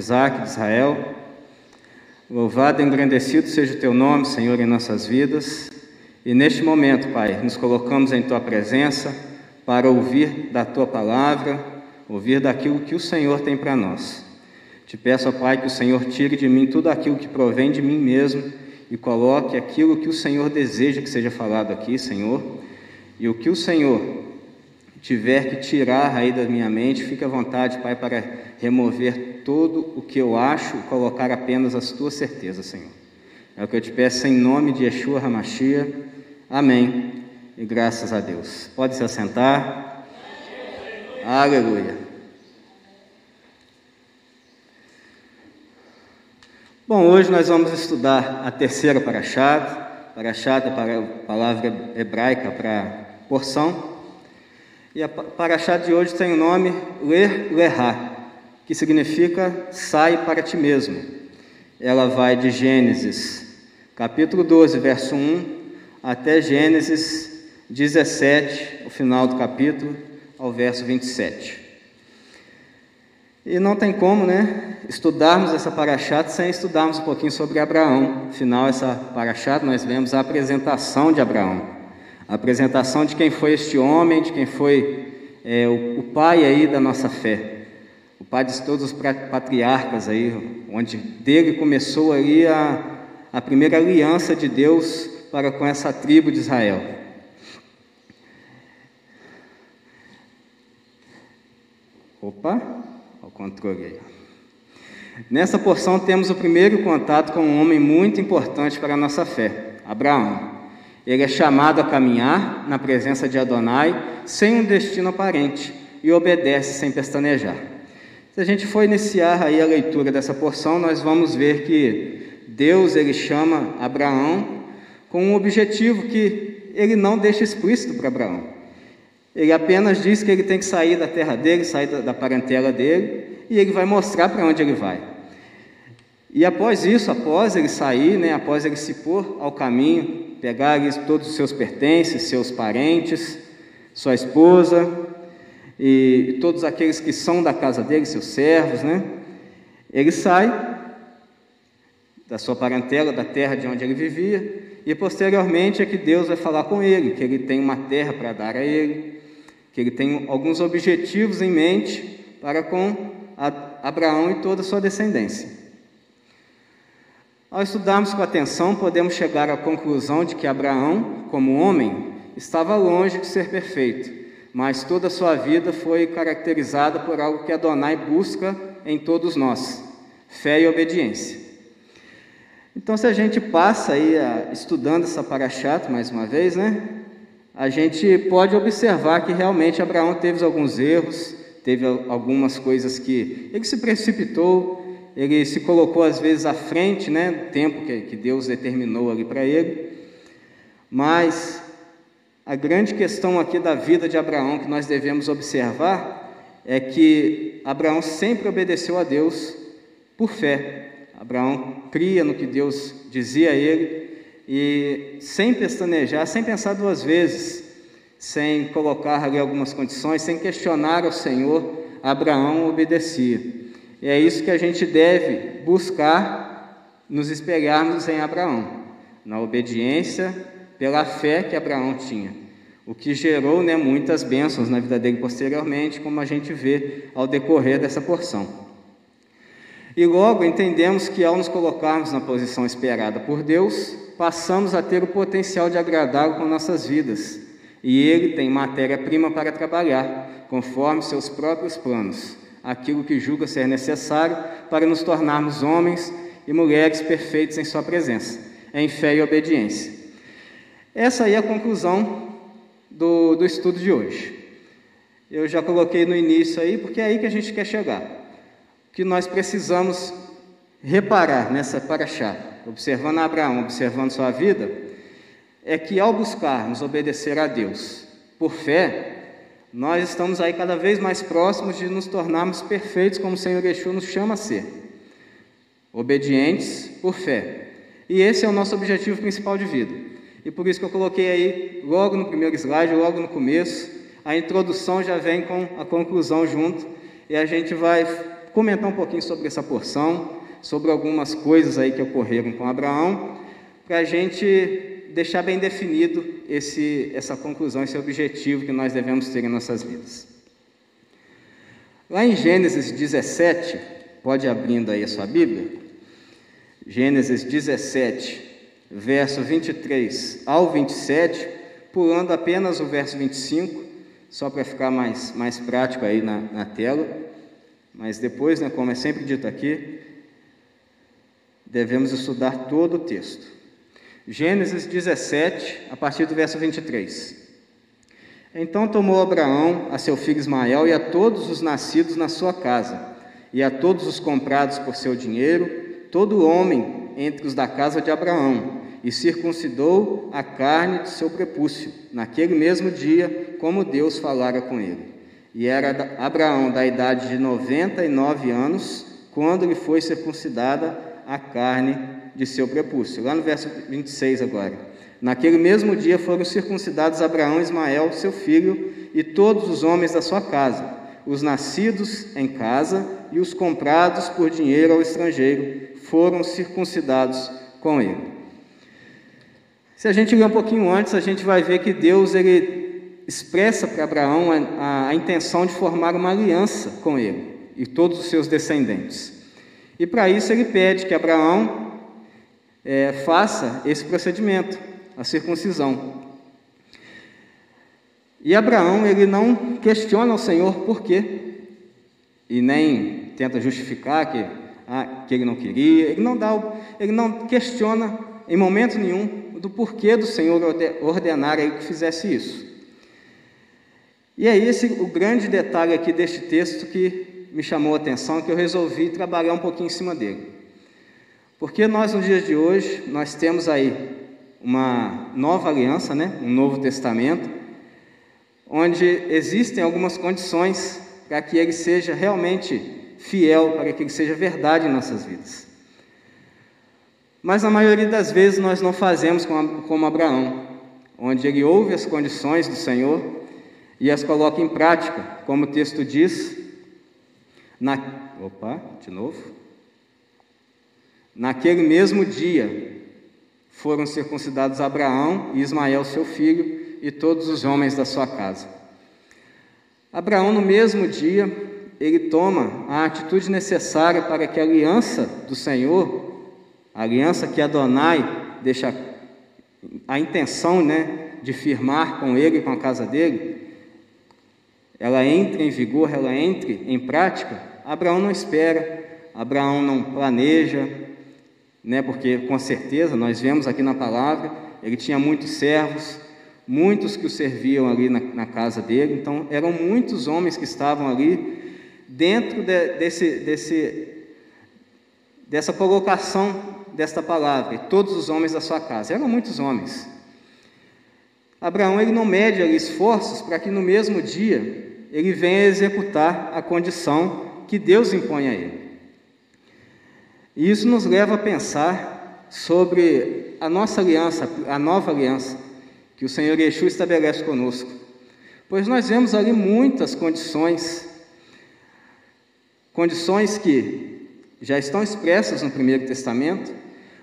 Isaac, de Israel. Louvado e engrandecido seja o teu nome, Senhor, em nossas vidas. E neste momento, Pai, nos colocamos em tua presença para ouvir da tua palavra, ouvir daquilo que o Senhor tem para nós. Te peço, ó Pai, que o Senhor tire de mim tudo aquilo que provém de mim mesmo e coloque aquilo que o Senhor deseja que seja falado aqui, Senhor. E o que o Senhor tiver que tirar aí da minha mente, fique à vontade, Pai, para remover todo o que eu acho e colocar apenas as tuas certezas, Senhor. É o que eu te peço em nome de Yeshua Hamashia. Amém. E graças a Deus. Pode se assentar. Aleluia. Bom, hoje nós vamos estudar a terceira parashat é a palavra hebraica para porção, e a parashat de hoje tem o nome Ler Lerá, que significa sai para ti mesmo. Ela vai de Gênesis, capítulo 12, verso 1, até Gênesis 17, o final do capítulo, ao verso 27. E não tem como, né, estudarmos essa paraxá sem estudarmos um pouquinho sobre Abraão. Afinal, essa paraxá nós vemos a apresentação de Abraão, a apresentação de quem foi este homem, de quem foi é, o, o, pai aí da nossa fé, o pai de todos os patriarcas aí, onde dele começou aí a, a primeira aliança de Deus para com essa tribo de Israel. Opa! ao controle aí. Nessa porção temos o primeiro contato com um homem muito importante para a nossa fé, Abraão. Ele é chamado a caminhar na presença de Adonai sem um destino aparente e obedece sem pestanejar. Se a gente for iniciar aí a leitura dessa porção, nós vamos ver que Deus ele chama Abraão com um objetivo que ele não deixa explícito para Abraão. Ele apenas diz que ele tem que sair da terra dele, sair da, da parentela dele, e ele vai mostrar para onde ele vai. E após isso, após ele sair, né, após ele se pôr ao caminho, pegar todos os seus pertences, seus parentes, sua esposa e todos aqueles que são da casa dele, seus servos, né? Ele sai da sua parentela, da terra de onde ele vivia, e posteriormente é que Deus vai falar com ele, que ele tem uma terra para dar a ele, que ele tem alguns objetivos em mente para com Abraão e toda a sua descendência. Ao estudarmos com atenção, podemos chegar à conclusão de que Abraão, como homem, estava longe de ser perfeito, mas toda a sua vida foi caracterizada por algo que Adonai busca em todos nós: fé e obediência. Então, se a gente passa aí a, estudando essa paraxá, mais uma vez, né? a gente pode observar que realmente Abraão teve alguns erros, teve algumas coisas que ele se precipitou, ele se colocou às vezes à frente, né, do tempo que, que Deus determinou ali para ele. Mas a grande questão aqui da vida de Abraão que nós devemos observar é que Abraão sempre obedeceu a Deus por fé. Abraão cria no que Deus dizia a ele e sem pestanejar, sem pensar duas vezes, sem colocar ali algumas condições, sem questionar ao Senhor, Abraão obedecia. E é isso que a gente deve buscar nos espelharmos em Abraão, na obediência pela fé que Abraão tinha. O que gerou né, muitas bênçãos na vida dele posteriormente, como a gente vê ao decorrer dessa porção. E logo entendemos que ao nos colocarmos na posição esperada por Deus, passamos a ter o potencial de agradá-lo com nossas vidas. E ele tem matéria-prima para trabalhar, conforme seus próprios planos, aquilo que julga ser necessário para nos tornarmos homens e mulheres perfeitos em Sua presença, em fé e obediência. Essa aí é a conclusão do, do estudo de hoje. Eu já coloquei no início aí, porque é aí que a gente quer chegar. O que nós precisamos reparar nessa paraxá, observando Abraão, observando sua vida, é que ao buscarmos obedecer a Deus por fé, nós estamos aí cada vez mais próximos de nos tornarmos perfeitos como o Senhor Yeshua nos chama a ser. Obedientes por fé. E esse é o nosso objetivo principal de vida. E por isso que eu coloquei aí, logo no primeiro slide, logo no começo, a introdução já vem com a conclusão junto, e a gente vai comentar um pouquinho sobre essa porção, sobre algumas coisas aí que ocorreram com Abraão, para a gente deixar bem definido esse, essa conclusão, esse objetivo que nós devemos ter em nossas vidas. Lá em Gênesis 17, pode abrindo aí a sua Bíblia, Gênesis 17, verso 23 ao 27, pulando apenas o verso 25, só para ficar mais, mais prático aí na, na tela, mas depois, né, como é sempre dito aqui, devemos estudar todo o texto. Gênesis 17, a partir do verso 23. Então tomou Abraão a seu filho Ismael e a todos os nascidos na sua casa, e a todos os comprados por seu dinheiro, todo homem entre os da casa de Abraão, e circuncidou a carne de seu prepúcio, naquele mesmo dia, como Deus falara com ele. E era Abraão da idade de noventa e nove anos, quando lhe foi circuncidada a carne de seu prepúcio. Lá no verso 26 agora. Naquele mesmo dia foram circuncidados Abraão Ismael, seu filho, e todos os homens da sua casa, os nascidos em casa e os comprados por dinheiro ao estrangeiro, foram circuncidados com ele. Se a gente ler um pouquinho antes, a gente vai ver que Deus ele expressa para Abraão a, a, a intenção de formar uma aliança com ele e todos os seus descendentes. E para isso ele pede que Abraão é, faça esse procedimento, a circuncisão. E Abraão ele não questiona o Senhor por quê e nem tenta justificar que, ah, que ele não queria. Ele não dá, ele não questiona em momento nenhum do porquê do Senhor ordenar aí que fizesse isso. E é esse o grande detalhe aqui deste texto que me chamou a atenção, que eu resolvi trabalhar um pouquinho em cima dele. Porque nós, nos dias de hoje, nós temos aí uma nova aliança, né? um novo testamento, onde existem algumas condições para que ele seja realmente fiel, para que ele seja verdade em nossas vidas. Mas na maioria das vezes nós não fazemos como Abraão, onde ele ouve as condições do Senhor e as coloca em prática, como o texto diz, na, opa, de novo. Naquele mesmo dia foram circuncidados Abraão e Ismael, seu filho, e todos os homens da sua casa. Abraão, no mesmo dia, ele toma a atitude necessária para que a aliança do Senhor a aliança que Adonai deixa a intenção né, de firmar com ele com a casa dele, ela entre em vigor, ela entre em prática, Abraão não espera, Abraão não planeja, né, porque com certeza nós vemos aqui na palavra, ele tinha muitos servos, muitos que o serviam ali na, na casa dele, então eram muitos homens que estavam ali dentro de, desse, desse, dessa colocação desta palavra, e todos os homens da sua casa. Eram muitos homens. Abraão ele não mede ali esforços para que no mesmo dia ele venha executar a condição que Deus impõe a ele. E isso nos leva a pensar sobre a nossa aliança, a nova aliança que o Senhor Yeshua estabelece conosco. Pois nós vemos ali muitas condições, condições que já estão expressas no Primeiro Testamento,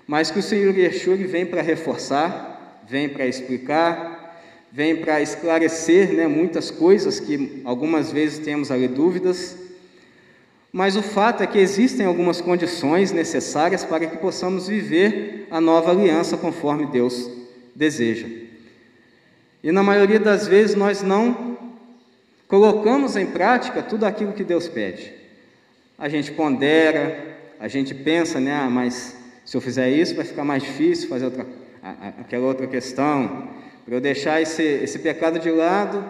mas que o Senhor Yeshua vem para reforçar, vem para explicar, vem para esclarecer né, muitas coisas que algumas vezes temos ali dúvidas, mas o fato é que existem algumas condições necessárias para que possamos viver a nova aliança conforme Deus deseja. E na maioria das vezes nós não colocamos em prática tudo aquilo que Deus pede. A gente pondera, a gente pensa, né, ah, mas se eu fizer isso vai ficar mais difícil fazer outra, aquela outra questão. Para eu deixar esse, esse pecado de lado,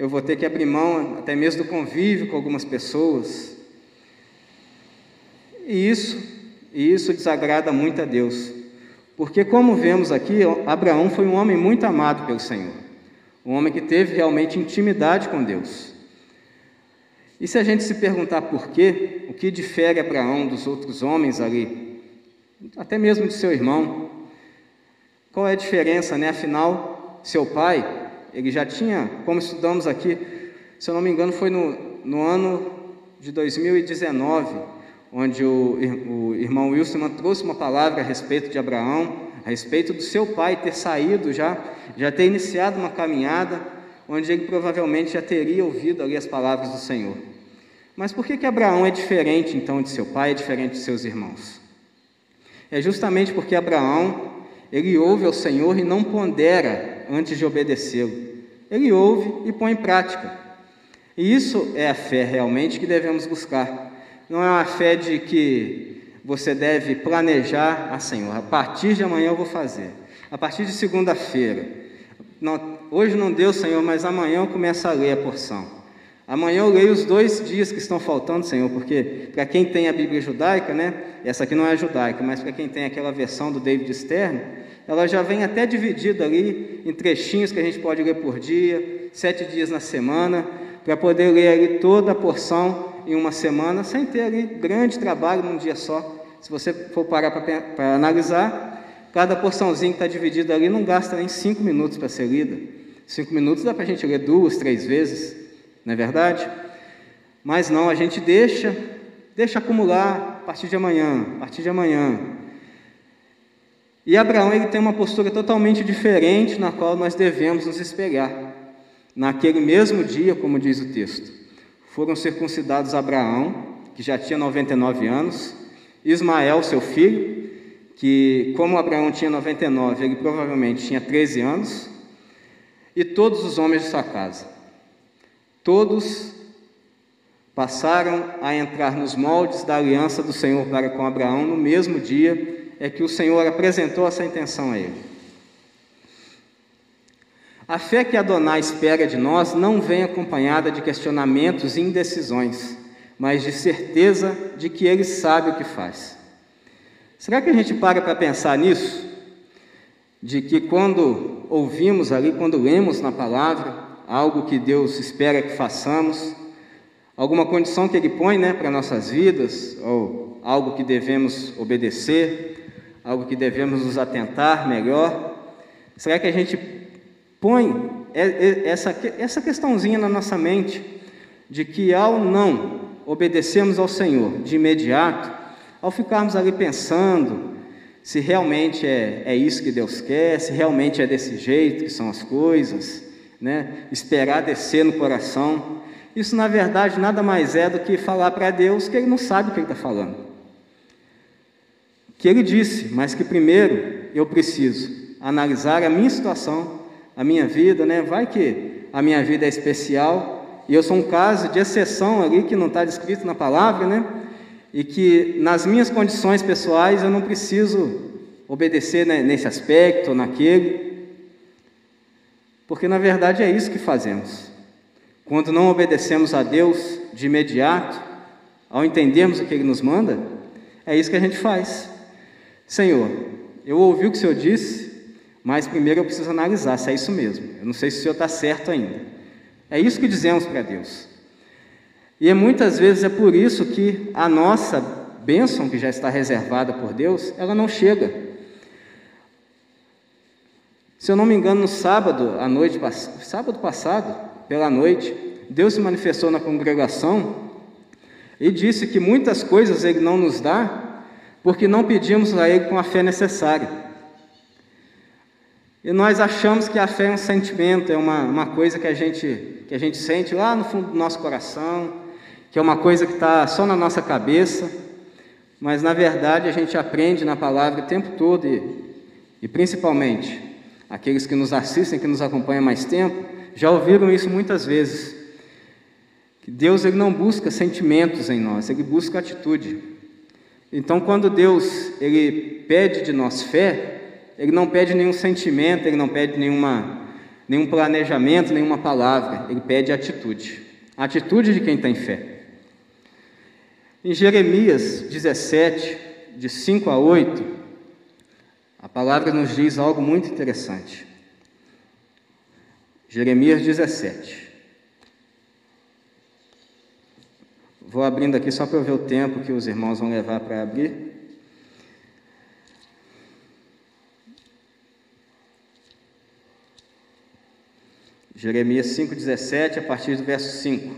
eu vou ter que abrir mão até mesmo do convívio com algumas pessoas. E isso, e isso desagrada muito a Deus. Porque, como vemos aqui, Abraão foi um homem muito amado pelo Senhor, um homem que teve realmente intimidade com Deus. E se a gente se perguntar por quê, o que difere Abraão dos outros homens ali, até mesmo de seu irmão, qual é a diferença, né? Afinal, seu pai, ele já tinha, como estudamos aqui, se eu não me engano, foi no, no ano de 2019, onde o, o irmão Wilson trouxe uma palavra a respeito de Abraão, a respeito do seu pai ter saído já, já ter iniciado uma caminhada, onde ele provavelmente já teria ouvido ali as palavras do Senhor. Mas por que, que Abraão é diferente então de seu pai, é diferente de seus irmãos? É justamente porque Abraão, ele ouve ao Senhor e não pondera antes de obedecê-lo. Ele ouve e põe em prática. E isso é a fé realmente que devemos buscar. Não é uma fé de que você deve planejar, ah Senhor, a partir de amanhã eu vou fazer. A partir de segunda-feira. hoje não deu, Senhor, mas amanhã eu começo a ler a porção. Amanhã eu leio os dois dias que estão faltando, Senhor, porque para quem tem a Bíblia judaica, né? Essa aqui não é judaica, mas para quem tem aquela versão do David Stern, ela já vem até dividida ali em trechinhos que a gente pode ler por dia, sete dias na semana, para poder ler ali toda a porção em uma semana, sem ter ali grande trabalho num dia só. Se você for parar para analisar, cada porçãozinha que está dividida ali não gasta nem cinco minutos para ser lida. Cinco minutos dá para a gente ler duas, três vezes não é verdade? Mas não, a gente deixa, deixa acumular a partir de amanhã, a partir de amanhã. E Abraão ele tem uma postura totalmente diferente na qual nós devemos nos espelhar. Naquele mesmo dia, como diz o texto, foram circuncidados Abraão, que já tinha 99 anos, Ismael, seu filho, que como Abraão tinha 99, ele provavelmente tinha 13 anos, e todos os homens de sua casa. Todos passaram a entrar nos moldes da aliança do Senhor para com Abraão no mesmo dia é que o Senhor apresentou essa intenção a ele. A fé que Adonai espera de nós não vem acompanhada de questionamentos e indecisões, mas de certeza de que Ele sabe o que faz. Será que a gente para para pensar nisso? De que quando ouvimos ali, quando lemos na palavra, algo que Deus espera que façamos, alguma condição que Ele põe né, para nossas vidas, ou algo que devemos obedecer, algo que devemos nos atentar melhor. Será que a gente põe essa, essa questãozinha na nossa mente de que ao não obedecermos ao Senhor de imediato, ao ficarmos ali pensando se realmente é, é isso que Deus quer, se realmente é desse jeito que são as coisas, né? esperar descer no coração. Isso, na verdade, nada mais é do que falar para Deus que Ele não sabe o que Ele está falando. Que Ele disse, mas que primeiro eu preciso analisar a minha situação, a minha vida, né? Vai que a minha vida é especial e eu sou um caso de exceção ali que não está descrito na palavra, né? E que nas minhas condições pessoais eu não preciso obedecer né, nesse aspecto ou naquele. Porque na verdade é isso que fazemos. Quando não obedecemos a Deus de imediato, ao entendermos o que Ele nos manda, é isso que a gente faz. Senhor, eu ouvi o que o Senhor disse, mas primeiro eu preciso analisar se é isso mesmo. Eu não sei se o Senhor está certo ainda. É isso que dizemos para Deus. E é muitas vezes é por isso que a nossa bênção, que já está reservada por Deus, ela não chega. Se eu não me engano, no sábado, à noite, sábado passado, pela noite, Deus se manifestou na congregação e disse que muitas coisas Ele não nos dá porque não pedimos a Ele com a fé necessária. E nós achamos que a fé é um sentimento, é uma, uma coisa que a, gente, que a gente sente lá no fundo do nosso coração, que é uma coisa que está só na nossa cabeça, mas na verdade a gente aprende na palavra o tempo todo e, e principalmente aqueles que nos assistem, que nos acompanham mais tempo, já ouviram isso muitas vezes. Que Deus ele não busca sentimentos em nós, ele busca atitude. Então, quando Deus ele pede de nós fé, ele não pede nenhum sentimento, ele não pede nenhuma, nenhum planejamento, nenhuma palavra, ele pede atitude. A atitude de quem tem fé. Em Jeremias 17, de 5 a 8, a palavra nos diz algo muito interessante. Jeremias 17. Vou abrindo aqui só para eu ver o tempo que os irmãos vão levar para abrir. Jeremias 5,17, a partir do verso 5.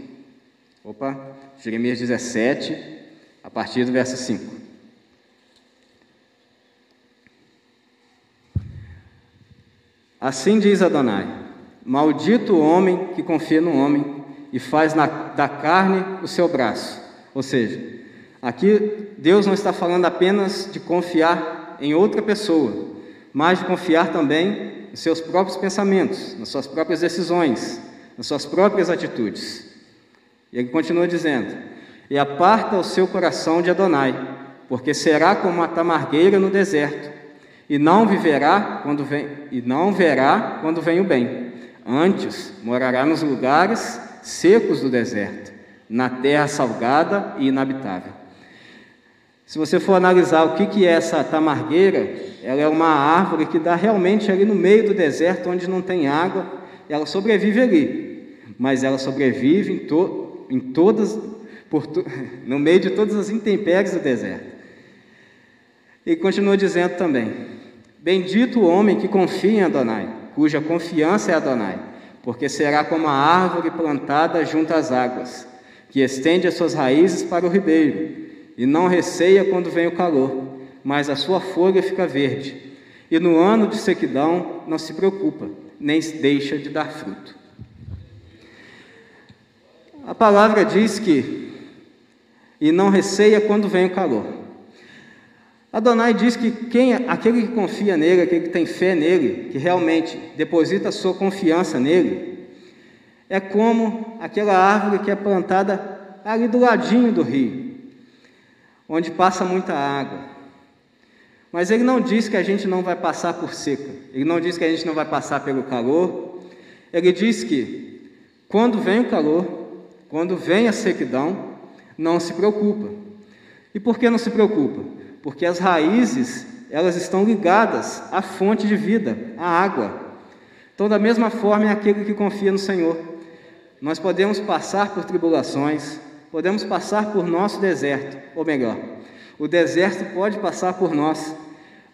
Opa, Jeremias 17, a partir do verso 5. Assim diz Adonai: Maldito o homem que confia no homem e faz na, da carne o seu braço. Ou seja, aqui Deus não está falando apenas de confiar em outra pessoa, mas de confiar também nos seus próprios pensamentos, nas suas próprias decisões, nas suas próprias atitudes. E ele continua dizendo: E aparta o seu coração de Adonai, porque será como a tamargueira no deserto, e não viverá quando vem e não verá quando vem o bem. Antes morará nos lugares secos do deserto, na terra salgada e inabitável. Se você for analisar o que, que é essa tamargueira, ela é uma árvore que dá realmente ali no meio do deserto, onde não tem água, ela sobrevive ali, mas ela sobrevive em, to, em todas, no meio de todas as intempéries do deserto. E continua dizendo também: Bendito o homem que confia em Adonai, cuja confiança é Adonai, porque será como a árvore plantada junto às águas, que estende as suas raízes para o ribeiro, e não receia quando vem o calor, mas a sua folha fica verde. E no ano de sequidão não se preocupa, nem deixa de dar fruto. A palavra diz que, e não receia quando vem o calor. Adonai diz que quem, aquele que confia nele, aquele que tem fé nele, que realmente deposita sua confiança nele, é como aquela árvore que é plantada ali do ladinho do rio, onde passa muita água. Mas ele não diz que a gente não vai passar por seca, ele não diz que a gente não vai passar pelo calor, ele diz que quando vem o calor, quando vem a sequidão, não se preocupa. E por que não se preocupa? Porque as raízes, elas estão ligadas à fonte de vida, à água. Então, da mesma forma, é aquele que confia no Senhor. Nós podemos passar por tribulações, podemos passar por nosso deserto, ou melhor, o deserto pode passar por nós,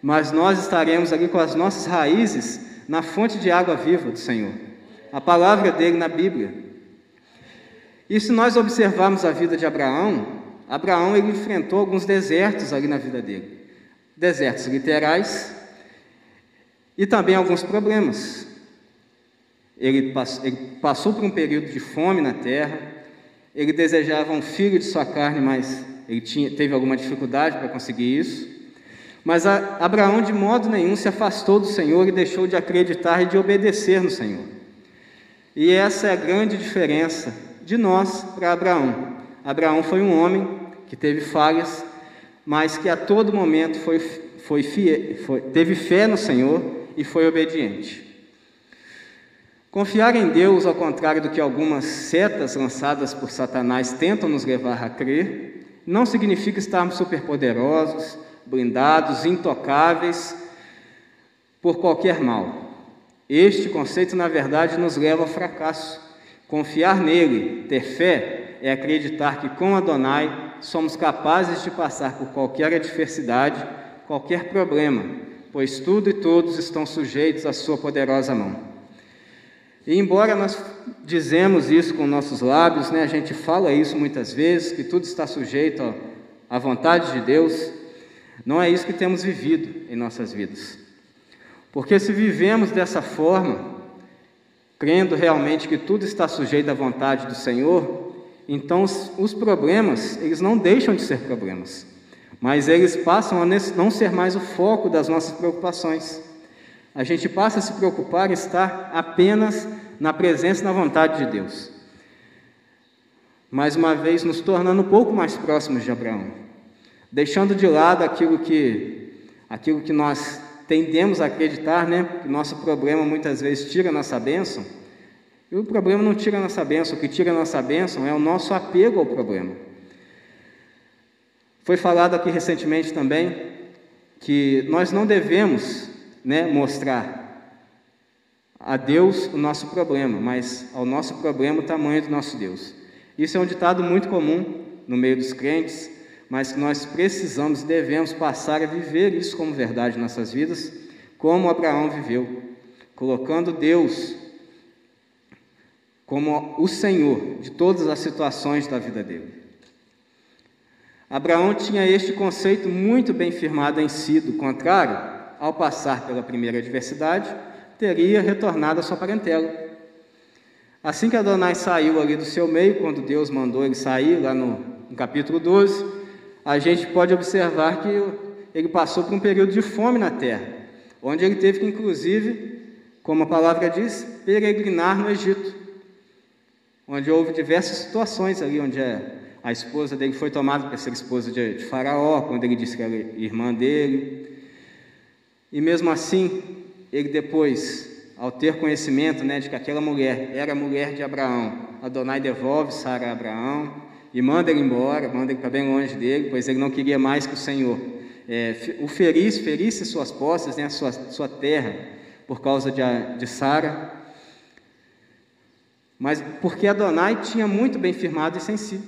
mas nós estaremos ali com as nossas raízes na fonte de água viva do Senhor, a palavra dele na Bíblia. E se nós observarmos a vida de Abraão, Abraão ele enfrentou alguns desertos ali na vida dele, desertos literais e também alguns problemas. Ele, passou por um período de fome na terra, ele desejava um filho de sua carne, mas ele tinha, teve alguma dificuldade para conseguir isso. Mas Abraão, de modo nenhum, se afastou do Senhor e deixou de acreditar e de obedecer no Senhor. E essa é a grande diferença de nós para Abraão. Abraão foi um homem que teve falhas, mas que a todo momento foi, foi, foi teve fé no Senhor e foi obediente. Confiar em Deus, ao contrário do que algumas setas lançadas por Satanás tentam nos levar a crer, não significa estarmos superpoderosos, blindados, intocáveis por qualquer mal. Este conceito, na verdade, nos leva ao fracasso. Confiar nele, ter fé, é acreditar que com Adonai somos capazes de passar por qualquer adversidade, qualquer problema, pois tudo e todos estão sujeitos à sua poderosa mão. E embora nós dizemos isso com nossos lábios, né, a gente fala isso muitas vezes, que tudo está sujeito à vontade de Deus, não é isso que temos vivido em nossas vidas. Porque se vivemos dessa forma, crendo realmente que tudo está sujeito à vontade do Senhor, então os, problemas, eles não deixam de ser problemas, mas eles passam a não ser mais o foco das nossas preocupações. A gente passa a se preocupar em estar apenas na presença e na vontade de Deus. Mais uma vez, nos tornando um pouco mais próximos de Abraão, deixando de lado aquilo que, aquilo que nós tendemos a acreditar, né? Que nosso problema muitas vezes tira nossa bênção. E o problema não tira a nossa bênção, o que tira a nossa bênção é o nosso apego ao problema. Foi falado aqui recentemente também que nós não devemos né, mostrar a Deus o nosso problema, mas ao nosso problema o tamanho do nosso Deus. Isso é um ditado muito comum no meio dos crentes, mas que nós precisamos e devemos passar a viver isso como verdade em nossas vidas, como Abraão viveu, colocando Deus como o Senhor de todas as situações da vida dele. Abraão tinha este conceito muito bem firmado em si, do contrário, ao passar pela primeira adversidade, teria retornado à sua parentela. Assim que Adonai saiu ali do seu meio, quando Deus mandou ele sair, lá no, no capítulo 12, a gente pode observar que ele passou por um período de fome na terra, onde ele teve que, inclusive, como a palavra diz, peregrinar no Egito onde houve diversas situações ali, onde a, esposa dele foi tomada para ser esposa de, Faraó, quando ele disse que era irmã dele. E mesmo assim, ele depois, ao ter conhecimento né, de que aquela mulher era mulher de Abraão, Adonai devolve Sara a Abraão e manda ele embora, manda ele para bem longe dele, pois ele não queria mais que o Senhor é, o ferisse suas posses, né, sua, sua terra, por causa de, de Sara. Mas porque Adonai tinha muito bem firmado isso em si,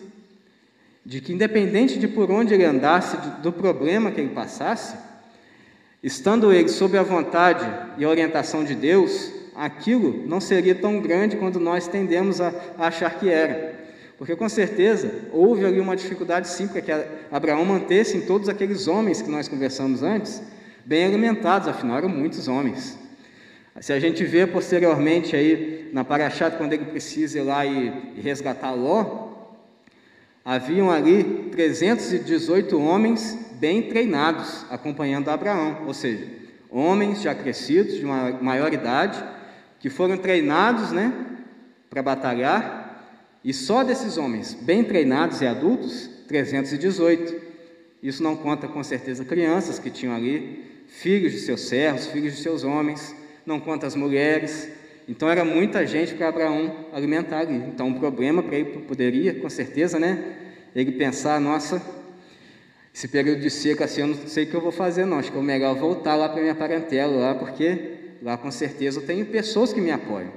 de que independente de por onde ele andasse, do problema que ele passasse, estando ele sob a vontade e orientação de Deus, aquilo não seria tão grande quanto nós tendemos a, achar que era. Porque com certeza houve ali uma dificuldade sim para que Abraão mantesse todos aqueles homens que nós conversamos antes, bem alimentados, afinal eram muitos homens. Se a gente vê posteriormente aí na Paraxá, quando ele precisa ir lá e, e resgatar Ló, haviam ali 318 homens bem treinados acompanhando Abraão, ou seja, homens já crescidos, de uma maior idade, que foram treinados né, para batalhar, e só desses homens bem treinados e adultos, 318. Isso não conta com certeza crianças que tinham ali, filhos de seus servos, filhos de seus homens, não conta as mulheres. Então era muita gente para Abraão alimentar ali. Então um problema para ele poderia, com certeza, né? Ele pensar, nossa, esse período de seca assim, eu não sei o que eu vou fazer não, acho que é melhor voltar lá para minha parentela lá, porque lá com certeza eu tenho pessoas que me apoiam.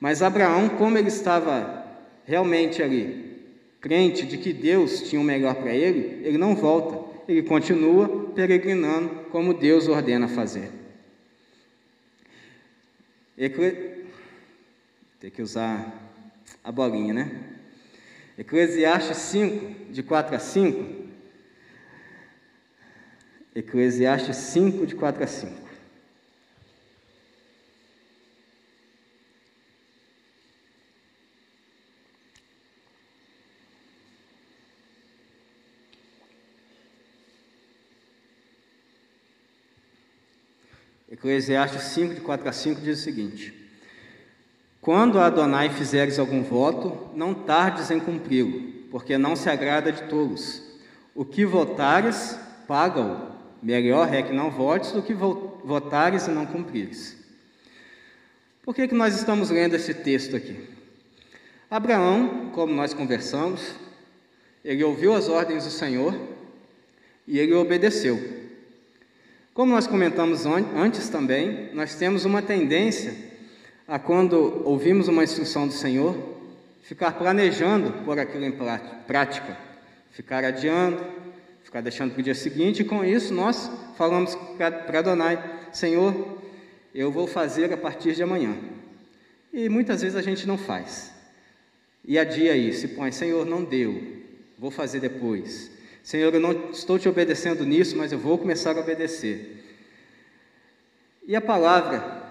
Mas Abraão, como ele estava realmente ali, crente de que Deus tinha o melhor para ele, ele não volta, ele continua peregrinando como Deus ordena fazer. Ecle... Tem que usar a bolinha, né? Eclesiastes 5, de 4 a 5. Eclesiastes 5, de 4 a 5. Eclesiastes 5, de 4 a 5 diz o seguinte: Quando a Adonai fizeres algum voto, não tardes em cumpri-lo, porque não se agrada de tolos. O que votares, paga-o. Melhor é que não votes do que votares e não cumprires. Por que, que nós estamos lendo esse texto aqui? Abraão, como nós conversamos, ele ouviu as ordens do Senhor e ele obedeceu. Como nós comentamos antes também, nós temos uma tendência a, quando ouvimos uma instrução do Senhor, ficar planejando por aquilo em prática, ficar adiando, ficar deixando para o dia seguinte, e com isso nós falamos para Adonai: Senhor, eu vou fazer a partir de amanhã. E muitas vezes a gente não faz. E adia aí, se põe: Senhor, não deu, vou fazer depois. Senhor, eu não estou te obedecendo nisso, mas eu vou começar a obedecer. E a palavra,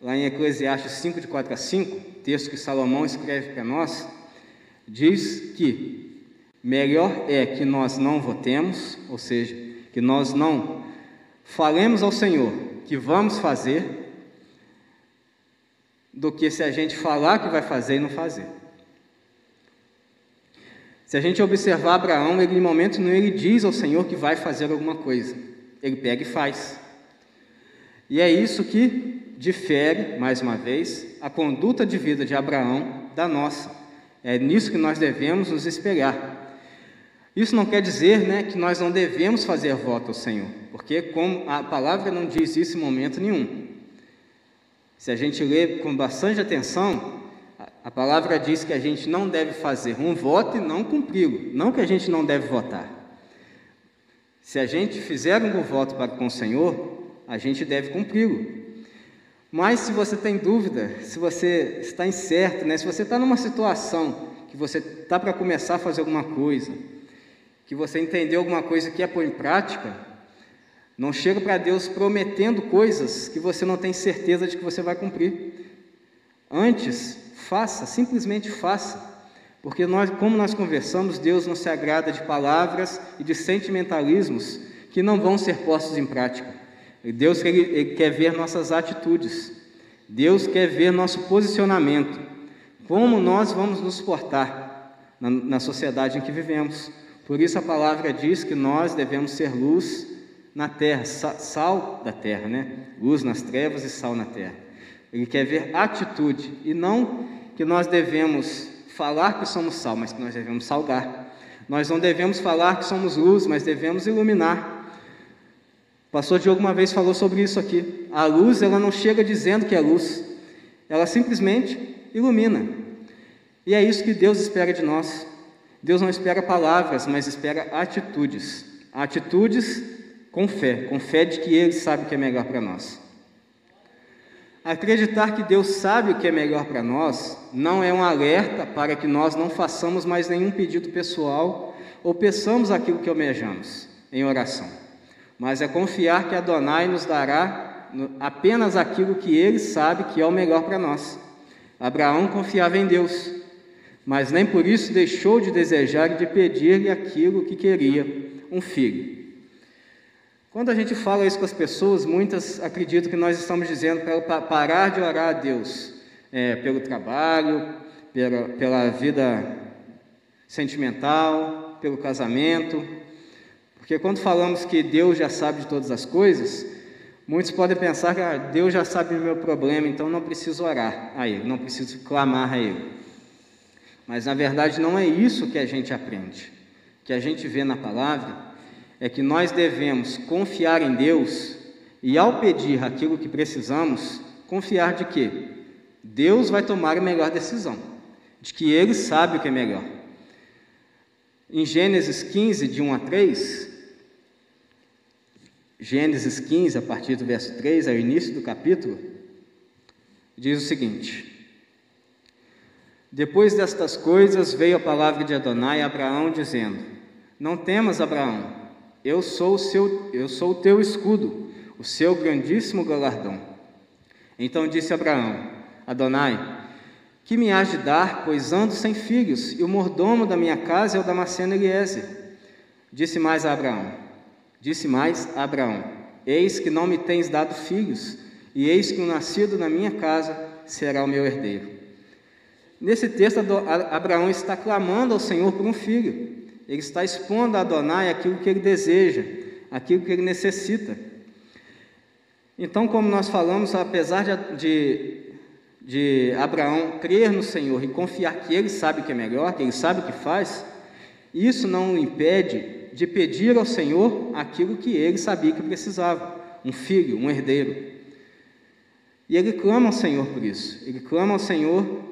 lá em Eclesiastes 5, de 4 a 5, texto que Salomão escreve para nós, diz que melhor é que nós não votemos, ou seja, que nós não falemos ao Senhor que vamos fazer, do que se a gente falar que vai fazer e não fazer. Se a gente observar Abraão, ele em momento nenhum ele diz ao Senhor que vai fazer alguma coisa. Ele pega e faz. E é isso que difere, mais uma vez, a conduta de vida de Abraão da nossa. É nisso que nós devemos nos espelhar. Isso não quer dizer né, que nós não devemos fazer voto ao Senhor, porque como a palavra não diz isso em momento nenhum. Se a gente lê com bastante atenção, a palavra diz que a gente não deve fazer um voto e não cumpri-lo, não que a gente não deve votar. Se a gente fizer um voto para com o Senhor, a gente deve cumpri-lo. Mas se você tem dúvida, se você está incerto, né? se você está numa situação que você está para começar a fazer alguma coisa, que você entendeu alguma coisa que é pôr em prática, não chega para Deus prometendo coisas que você não tem certeza de que você vai cumprir. Antes, faça, simplesmente faça. Porque nós, como nós conversamos, Deus não se agrada de palavras e de sentimentalismos que não vão ser postos em prática. Deus ele, quer ver nossas atitudes. Deus quer ver nosso posicionamento. Como nós vamos nos portar na, na sociedade em que vivemos. Por isso a palavra diz que nós devemos ser luz na terra, sal da terra, né? Luz nas trevas e sal na terra. Ele quer ver atitude e não que nós devemos falar que somos sal, mas que nós devemos salgar. Nós não devemos falar que somos luz, mas devemos iluminar. O pastor Diogo uma vez falou sobre isso aqui. A luz, ela não chega dizendo que é luz, ela simplesmente ilumina. E é isso que Deus espera de nós. Deus não espera palavras, mas espera atitudes. Atitudes com fé, com fé de que Ele sabe o que é melhor para nós. Acreditar que Deus sabe o que é melhor para nós não é um alerta para que nós não façamos mais nenhum pedido pessoal ou peçamos aquilo que almejamos em oração, mas é confiar que Adonai nos dará apenas aquilo que ele sabe que é o melhor para nós. Abraão confiava em Deus, mas nem por isso deixou de desejar e de pedir-lhe aquilo que queria, um filho. Quando a gente fala isso com as pessoas, muitas acreditam que nós estamos dizendo para parar de orar a Deus é, pelo trabalho, pela, pela vida sentimental, pelo casamento. Porque quando falamos que Deus já sabe de todas as coisas, muitos podem pensar que ah, Deus já sabe do meu problema, então não preciso orar a Ele, não preciso clamar a Ele. Mas na verdade não é isso que a gente aprende, que a gente vê na palavra é que nós devemos confiar em Deus e, ao pedir aquilo que precisamos, confiar de que Deus vai tomar a melhor decisão, de que Ele sabe o que é melhor. Em Gênesis 15, de 1 a 3, Gênesis 15, a partir do verso 3, ao início do capítulo, diz o seguinte: Depois destas coisas veio a palavra de Adonai a Abraão, dizendo: Não temas, Abraão eu sou o seu, eu sou o teu escudo, o seu grandíssimo galardão. Então disse Abraão: Adonai, que me hás de dar, pois ando sem filhos, e o mordomo da minha casa é o Damasceno Eliezer. Disse mais a Abraão: Disse mais a Abraão: Eis que não me tens dado filhos, e eis que o nascido na minha casa será o meu herdeiro. Nesse texto, Abraão está clamando ao Senhor por um filho. Ele está expondo a Adonai aquilo que ele deseja, aquilo que ele necessita. Então, como nós falamos, apesar de, de, de Abraão crer no Senhor e confiar que ele sabe o que é melhor, que ele sabe o que faz, isso não o impede de pedir ao Senhor aquilo que ele sabia que precisava: um filho, um herdeiro. E ele clama ao Senhor por isso, ele clama ao Senhor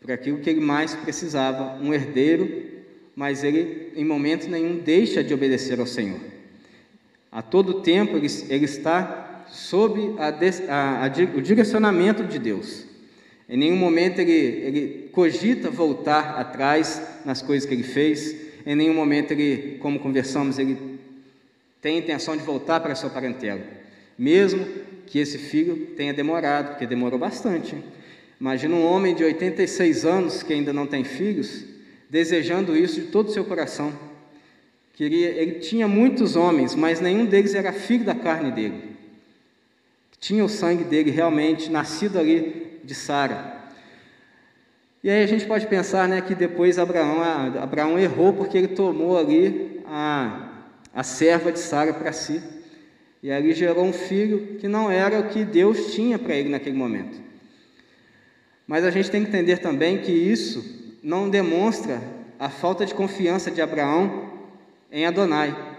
por aquilo que ele mais precisava: um herdeiro mas ele em momento nenhum deixa de obedecer ao Senhor. A todo tempo ele, ele está sob a, a, a, o direcionamento de Deus. Em nenhum momento ele, ele cogita voltar atrás nas coisas que ele fez. Em nenhum momento ele, como conversamos, ele tem intenção de voltar para a sua parentela. Mesmo que esse filho tenha demorado, porque demorou bastante. Imagina um homem de 86 anos que ainda não tem filhos, desejando isso de todo o seu coração. Queria, ele tinha muitos homens, mas nenhum deles era filho da carne dele. Tinha o sangue dele realmente nascido ali de Sara. E aí a gente pode pensar né, que depois Abraão, Abraão errou porque ele tomou ali a, a serva de Sara para si. E ali gerou um filho que não era o que Deus tinha para ele naquele momento. Mas a gente tem que entender também que isso não demonstra a falta de confiança de Abraão em Adonai.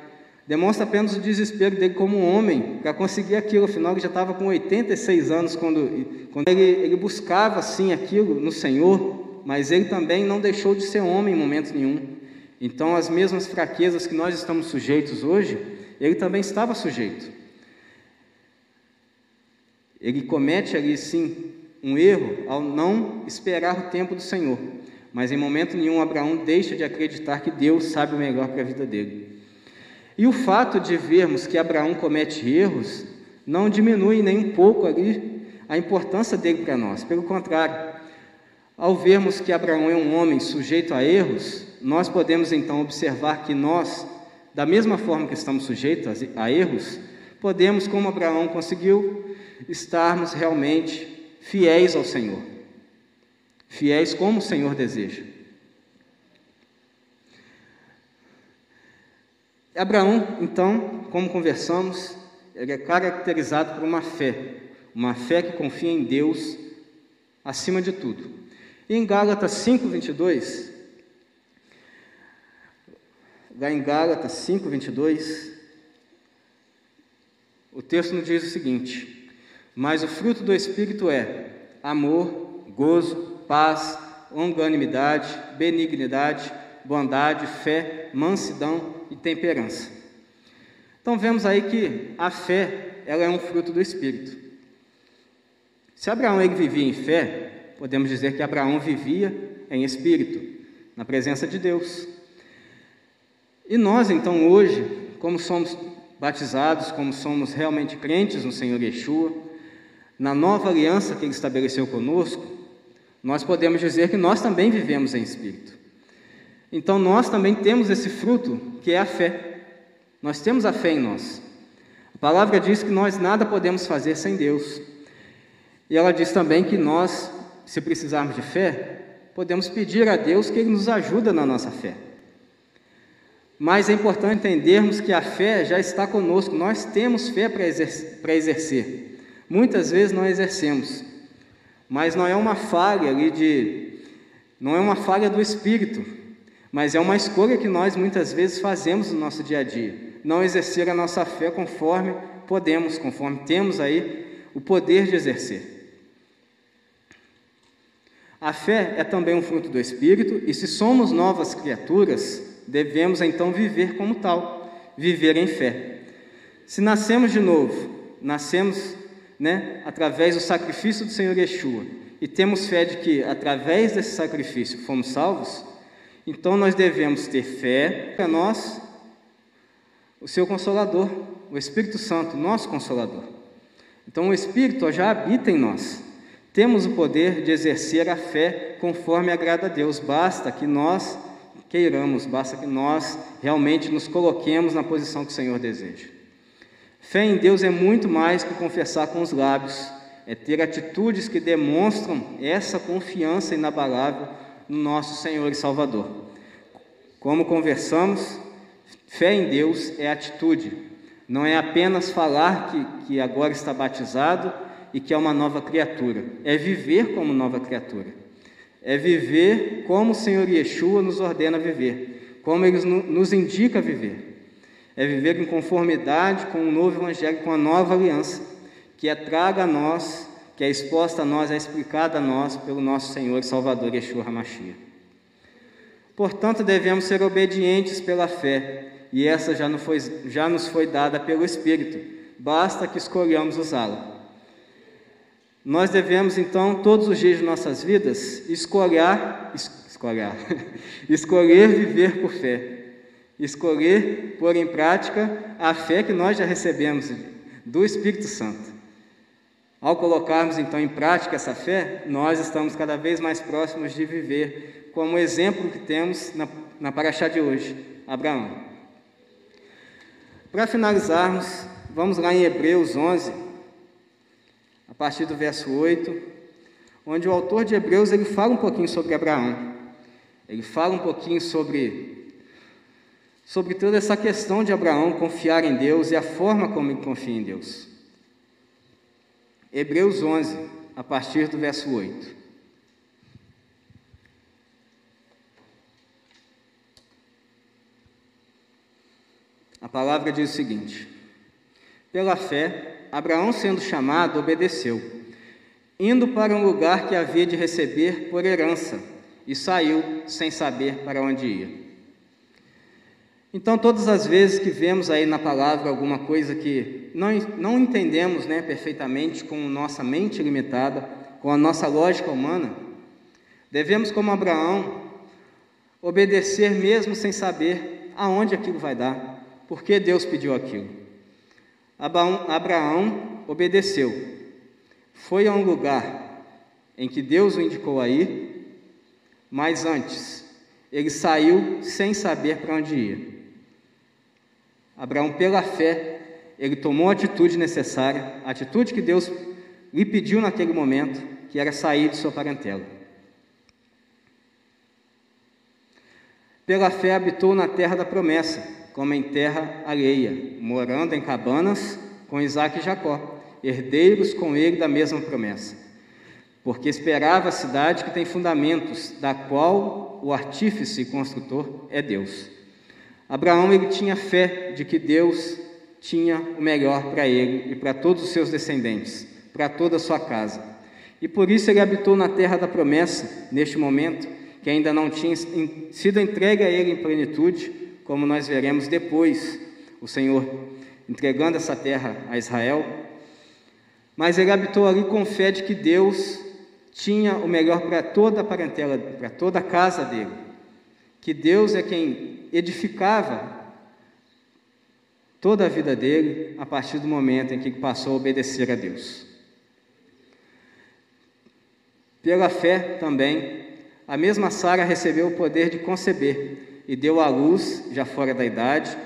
Demonstra apenas o desespero dele como homem para conseguir aquilo. Afinal, ele já estava com 86 anos quando, quando ele, ele buscava sim aquilo no Senhor, mas ele também não deixou de ser homem em momento nenhum. Então, as mesmas fraquezas que nós estamos sujeitos hoje, ele também estava sujeito. Ele comete ali sim um erro ao não esperar o tempo do Senhor, mas em momento nenhum Abraão deixa de acreditar que Deus sabe o melhor para a vida dele. E o fato de vermos que Abraão comete erros não diminui nem um pouco ali a importância dele para nós, pelo contrário, ao vermos que Abraão é um homem sujeito a erros, nós podemos então observar que nós, da mesma forma que estamos sujeitos a erros, podemos, como Abraão conseguiu, estarmos realmente fiéis ao Senhor, fiéis como o Senhor deseja. Abraão, então, como conversamos, ele é caracterizado por uma fé, uma fé que confia em Deus acima de tudo. E em Gálatas 5, 22, lá em Gálatas 5, 22, o texto nos diz o seguinte: Mas o fruto do Espírito é amor, gozo, paz, longanimidade, benignidade, bondade, fé, mansidão e temperança. Então vemos aí que a fé ela é um fruto do Espírito. Se Abraão ele vivia em fé, podemos dizer que Abraão vivia em espírito, na presença de Deus. E nós, então, hoje, como somos batizados, como somos realmente crentes no Senhor Yeshua, na nova aliança que Ele estabeleceu conosco, nós podemos dizer que nós também vivemos em espírito. Então, nós também temos esse fruto, que é a fé. Nós temos a fé em nós. A palavra diz que nós nada podemos fazer sem Deus. E ela diz também que nós se precisarmos de fé, podemos pedir a Deus que Ele nos ajude na nossa fé. Mas é importante entendermos que a fé já está conosco, nós temos fé para exercer. Muitas vezes não exercemos, mas não é uma falha ali de. não é uma falha do espírito, mas é uma escolha que nós muitas vezes fazemos no nosso dia a dia. Não exercer a nossa fé conforme podemos, conforme temos aí o poder de exercer. A fé é também um fruto do Espírito, e se somos novas criaturas, devemos então viver como tal, viver em fé. Se nascemos de novo, nascemos né, através do sacrifício do Senhor Yeshua, e temos fé de que através desse sacrifício fomos salvos, então nós devemos ter fé para nós, o seu consolador, o Espírito Santo, nosso consolador. Então o Espírito já habita em nós. Temos o poder de exercer a fé conforme agrada a Deus, basta que nós queiramos, basta que nós realmente nos coloquemos na posição que o Senhor deseja. Fé em Deus é muito mais que confessar com os lábios, é ter atitudes que demonstram essa confiança inabalável no nosso Senhor e Salvador. Como conversamos, fé em Deus é atitude, não é apenas falar que, que agora está batizado e que é uma nova criatura. É viver como nova criatura. É viver como o Senhor Yeshua nos ordena viver, como Ele nos indica viver. É viver em conformidade com o novo Evangelho, com a nova aliança, que é traga a nós, que é exposta a nós, é explicada a nós pelo nosso Senhor e Salvador Yeshua HaMashiach. Portanto, devemos ser obedientes pela fé, e essa já foi, já nos foi dada pelo Espírito, basta que escolhamos usá-la. Nós devemos então, todos os dias de nossas vidas, escolher, escolher, escolher viver por fé, escolher pôr em prática a fé que nós já recebemos do Espírito Santo. Ao colocarmos então em prática essa fé, nós estamos cada vez mais próximos de viver como exemplo que temos na, na Paraxá de hoje, Abraão. Para finalizarmos, vamos lá em Hebreus 11, a partir do verso 8, onde o autor de Hebreus ele fala um pouquinho sobre Abraão. Ele fala um pouquinho sobre sobre toda essa questão de Abraão confiar em Deus e a forma como ele confia em Deus. Hebreus 11, a partir do verso 8. A palavra diz o seguinte: Pela fé, Abraão, sendo chamado, obedeceu, indo para um lugar que havia de receber por herança, e saiu sem saber para onde ia. Então, todas as vezes que vemos aí na palavra alguma coisa que não, não entendemos né, perfeitamente com nossa mente limitada, com a nossa lógica humana, devemos, como Abraão, obedecer mesmo sem saber aonde aquilo vai dar, porque Deus pediu aquilo. Abraão, obedeceu, foi a um lugar em que Deus o indicou a ir, mas antes ele saiu sem saber para onde ia. Abraão, pela fé, ele tomou a atitude necessária, a atitude que Deus lhe pediu naquele momento, que era sair de sua parentela. Pela fé habitou na terra da promessa, como em terra alheia, morando em cabanas com Isaac e Jacó, herdeiros com ele da mesma promessa. Porque esperava a cidade que tem fundamentos, da qual o artífice e construtor é Deus. Abraão ele tinha fé de que Deus tinha o melhor para ele e para todos os seus descendentes, para toda a sua casa. E por isso ele habitou na terra da promessa, neste momento, que ainda não tinha sido entregue a ele em plenitude, como nós veremos depois, o Senhor entregando essa terra a Israel. Mas ele habitou ali com fé de que Deus tinha o melhor para toda a parentela, para toda a casa dele. Que Deus é quem edificava toda a vida dele a partir do momento em que passou a obedecer a Deus. Pela fé também, a mesma Sara recebeu o poder de conceber e deu à luz, já fora da idade,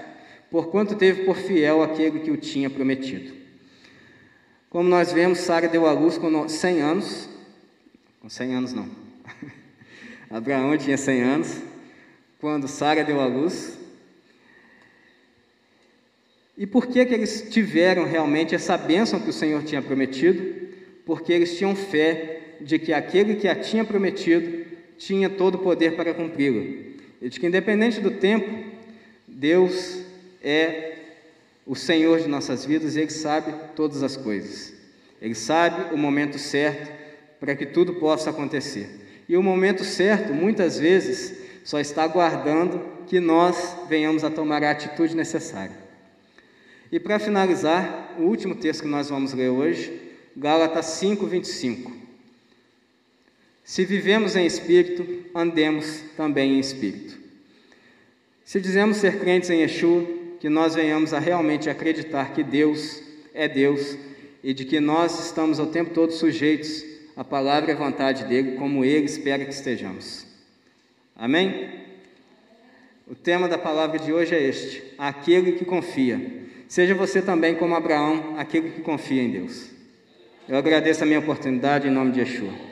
porquanto teve por fiel aquele que o tinha prometido. Como nós vemos, Sara deu à luz com 100 anos, com 100 anos não, Abraão tinha 100 anos, quando Sara deu à luz. E por que, que eles tiveram realmente essa bênção que o Senhor tinha prometido? Porque eles tinham fé de que aquele que a tinha prometido tinha todo o poder para cumpri-lo. E de que, independente do tempo, Deus é o Senhor de nossas vidas e Ele sabe todas as coisas. Ele sabe o momento certo para que tudo possa acontecer. E o momento certo, muitas vezes, só está aguardando que nós venhamos a tomar a atitude necessária. E para finalizar, o último texto que nós vamos ler hoje, Gálatas 5, 25. Se vivemos em espírito, andemos também em espírito. Se dizemos ser crentes em Yeshua, que nós venhamos a realmente acreditar que Deus é Deus e de que nós estamos o tempo todo sujeitos à palavra e à vontade dele, como ele espera que estejamos. Amém? O tema da palavra de hoje é este: aquele que confia. Seja você também como Abraão, aquele que confia em Deus. Eu agradeço a minha oportunidade em nome de Yeshua.